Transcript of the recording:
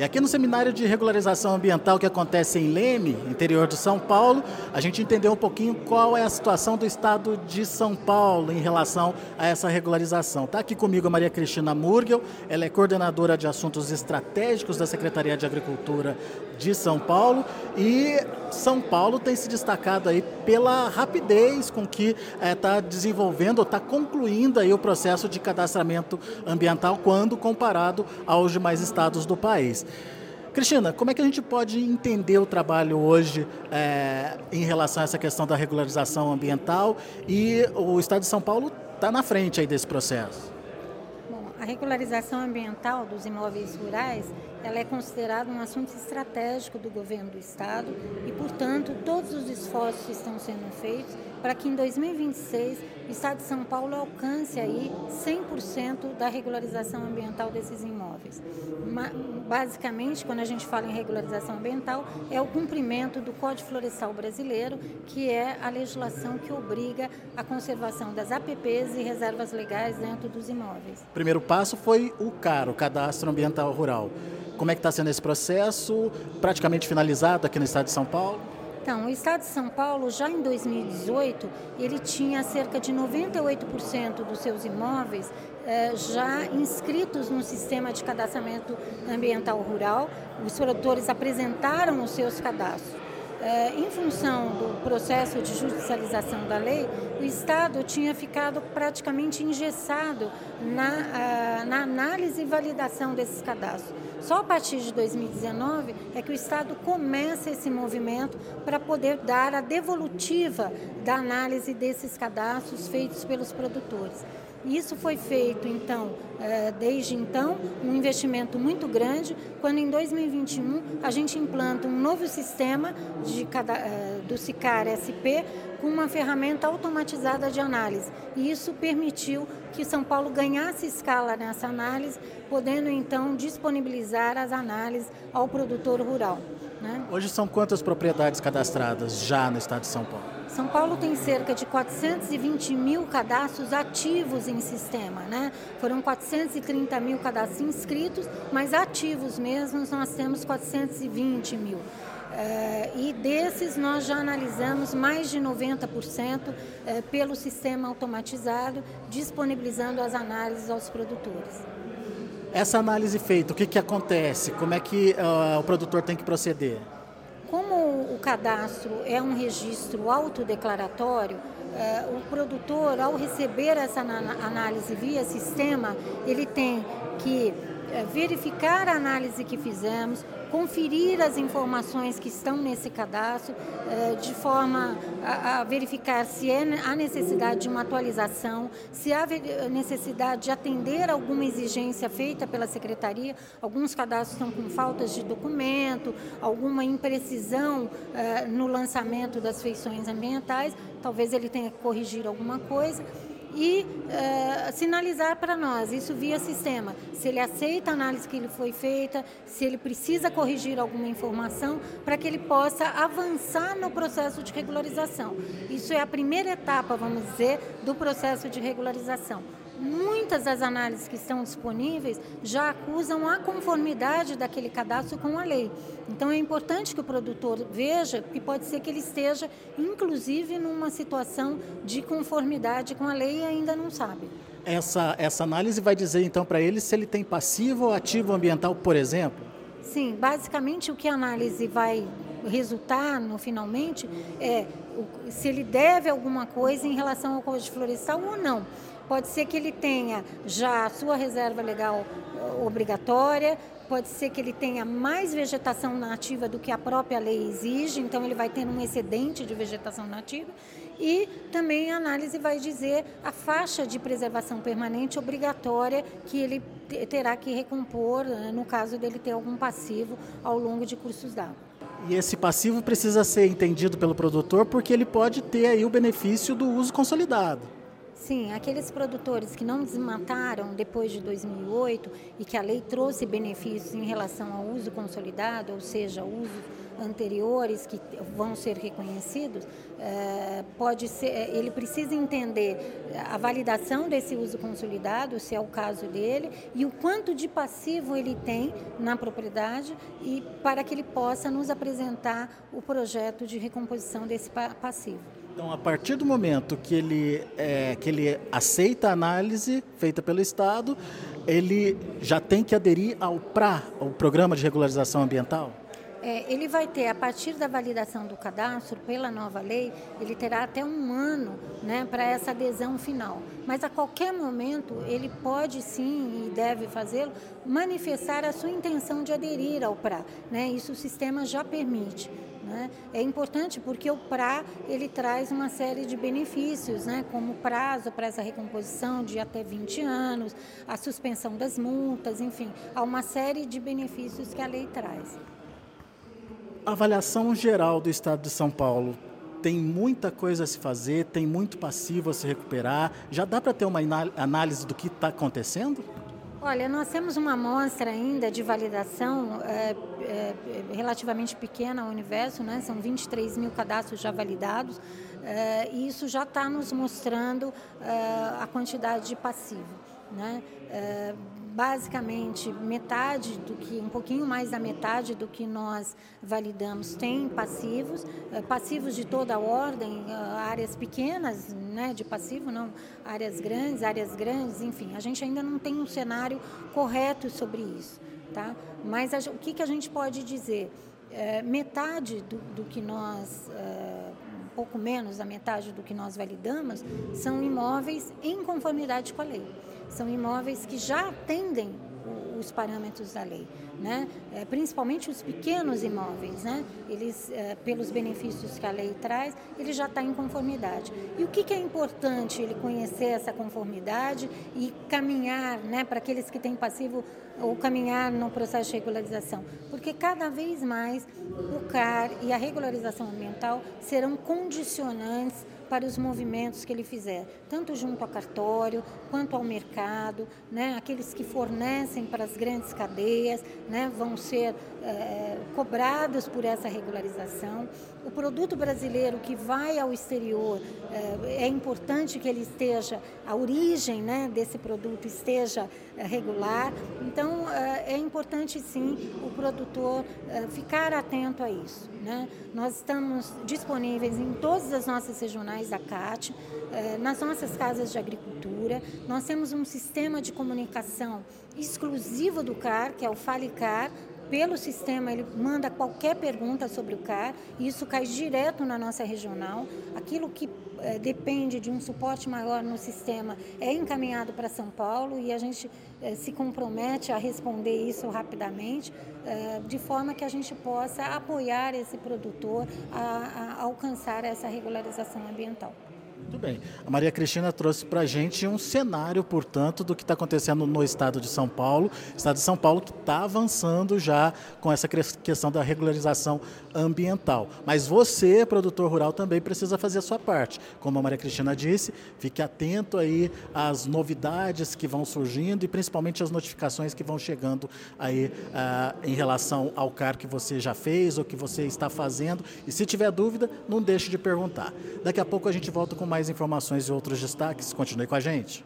E aqui no Seminário de Regularização Ambiental que acontece em Leme, interior de São Paulo, a gente entendeu um pouquinho qual é a situação do estado de São Paulo em relação a essa regularização. Está aqui comigo a Maria Cristina Murgel, ela é coordenadora de assuntos estratégicos da Secretaria de Agricultura de São Paulo e São Paulo tem se destacado aí pela rapidez com que está eh, desenvolvendo ou está concluindo aí o processo de cadastramento ambiental quando comparado aos demais estados do país. Cristina, como é que a gente pode entender o trabalho hoje é, em relação a essa questão da regularização ambiental e o Estado de São Paulo está na frente aí desse processo? Regularização ambiental dos imóveis rurais ela é considerada um assunto estratégico do governo do Estado e, portanto, todos os esforços estão sendo feitos para que em 2026 o Estado de São Paulo alcance aí 100% da regularização ambiental desses imóveis. Basicamente, quando a gente fala em regularização ambiental, é o cumprimento do Código Florestal Brasileiro, que é a legislação que obriga a conservação das APPs e reservas legais dentro dos imóveis. O primeiro passo foi o CAR, o Cadastro Ambiental Rural. Como é que está sendo esse processo? Praticamente finalizado aqui no estado de São Paulo? Então, o estado de São Paulo, já em 2018, ele tinha cerca de 98% dos seus imóveis eh, já inscritos no sistema de cadastramento ambiental rural. Os produtores apresentaram os seus cadastros. É, em função do processo de judicialização da lei, o Estado tinha ficado praticamente engessado na, na análise e validação desses cadastros. Só a partir de 2019 é que o Estado começa esse movimento para poder dar a devolutiva da análise desses cadastros feitos pelos produtores. Isso foi feito, então, é, desde então, um investimento muito grande, quando em 2021 a gente implanta um novo sistema de, é, do SICAR SP com uma ferramenta automatizada de análise. E isso permitiu que São Paulo ganhasse escala nessa análise, podendo então disponibilizar as análises ao produtor rural. Né? Hoje são quantas propriedades cadastradas já no estado de São Paulo? São Paulo tem cerca de 420 mil cadastros ativos em sistema, né? Foram 430 mil cadastros inscritos, mas ativos mesmo nós temos 420 mil. É, e desses nós já analisamos mais de 90% é, pelo sistema automatizado, disponibilizando as análises aos produtores. Essa análise feita, o que, que acontece? Como é que uh, o produtor tem que proceder? Cadastro é um registro autodeclaratório, eh, o produtor, ao receber essa análise via sistema, ele tem que verificar a análise que fizemos, conferir as informações que estão nesse cadastro, eh, de forma a, verificar se é há necessidade de uma atualização, se há necessidade de atender alguma exigência feita pela secretaria. Alguns cadastros estão com faltas de documento, alguma imprecisão eh, no lançamento das feições ambientais, talvez ele tenha que corrigir alguma coisa e uh, sinalizar para nós, isso via sistema, se ele aceita a análise que ele foi feita, se ele precisa corrigir alguma informação, para que ele possa avançar no processo de regularização. Isso é a primeira etapa, vamos dizer, do processo de regularização muitas das análises que estão disponíveis já acusam a conformidade daquele cadastro com a lei. Então é importante que o produtor veja que pode ser que ele esteja, inclusive, numa situação de conformidade com a lei e ainda não sabe. Essa, essa análise vai dizer então para ele se ele tem passivo ou ativo ambiental, por exemplo? Sim, basicamente o que a análise vai resultar no finalmente é se ele deve alguma coisa em relação ao código florestal ou não. Pode ser que ele tenha já a sua reserva legal eh, obrigatória, pode ser que ele tenha mais vegetação nativa do que a própria lei exige, então ele vai ter um excedente de vegetação nativa. E também a análise vai dizer a faixa de preservação permanente obrigatória que ele terá que recompor, eh, no caso dele ter algum passivo ao longo de cursos d'água. E esse passivo precisa ser entendido pelo produtor porque ele pode ter aí o benefício do uso consolidado. Sim, aqueles produtores que não desmataram depois de 2008 e que a lei trouxe benefícios em relação ao uso consolidado, ou seja, uso anteriores que vão ser reconhecidos, é, pode ser, é, ele precisa entender a validação desse uso consolidado, se é o caso dele, e o quanto de passivo ele tem na propriedade e para que ele possa nos apresentar o projeto de recomposição desse passivo. Então, a partir do momento que ele, é, que ele aceita a análise feita pelo Estado, ele já tem que aderir ao PRA, o Programa de Regularização Ambiental? É, ele vai ter, a partir da validação do cadastro pela nova lei, ele terá até um ano né, para essa adesão final. Mas a qualquer momento ele pode sim e deve fazê-lo, manifestar a sua intenção de aderir ao PRA. Né? Isso o sistema já permite. Né? É importante porque o PRA ele traz uma série de benefícios, né? como prazo para essa recomposição de até 20 anos, a suspensão das multas, enfim, há uma série de benefícios que a lei traz. A avaliação geral do Estado de São Paulo tem muita coisa a se fazer, tem muito passivo a se recuperar. Já dá para ter uma análise do que está acontecendo? Olha, nós temos uma amostra ainda de validação é, é, relativamente pequena ao universo, né? são 23 mil cadastros já validados, é, e isso já está nos mostrando a quantidade de passivo. Né? Basicamente metade do que, um pouquinho mais da metade do que nós validamos tem passivos, eh, passivos de toda ordem, eh, áreas pequenas né, de passivo, não áreas grandes, áreas grandes, enfim, a gente ainda não tem um cenário correto sobre isso. Tá? Mas a, o que, que a gente pode dizer? É, metade do, do, que nós, é, pouco menos da metade do que nós validamos, são imóveis em conformidade com a lei. São imóveis que já atendem os parâmetros da lei, né? É, principalmente os pequenos imóveis, né? Eles, é, pelos benefícios que a lei traz, ele já está em conformidade. E o que, que, é importante ele conhecer essa conformidade e caminhar, né? Para aqueles que têm passivo ou caminhar no processo de regularização, porque cada vez mais o CAR e a regularização ambiental serão condicionantes para os movimentos que ele fizer, tanto junto ao cartório quanto ao mercado, né? aqueles que fornecem para as grandes cadeias né? vão ser é, cobrados por essa regularização. O produto brasileiro que vai ao exterior, é, é importante que ele esteja, a origem né, desse produto esteja é, regular. Então, é, importante sim o produtor ficar atento a isso. Né? Nós estamos disponíveis em todas as nossas regionais da CAT, é, nas nossas casas de agricultura. Nós temos um sistema de comunicação exclusivo do CAR, que é o FaliCar, pelo sistema, ele manda qualquer pergunta sobre o CAR, e isso cai direto na nossa regional. Aquilo que é, depende de um suporte maior no sistema é encaminhado para São Paulo e a gente é, se compromete a responder isso rapidamente, é, de forma que a gente possa apoiar esse produtor a, a alcançar essa regularização ambiental. Muito bem. A Maria Cristina trouxe para a gente um cenário, portanto, do que está acontecendo no estado de São Paulo. Estado de São Paulo que está avançando já com essa questão da regularização ambiental. Mas você, produtor rural, também precisa fazer a sua parte. Como a Maria Cristina disse, fique atento aí às novidades que vão surgindo e principalmente às notificações que vão chegando aí ah, em relação ao CAR que você já fez ou que você está fazendo. E se tiver dúvida, não deixe de perguntar. Daqui a pouco a gente volta com mais informações e outros destaques. Continue com a gente.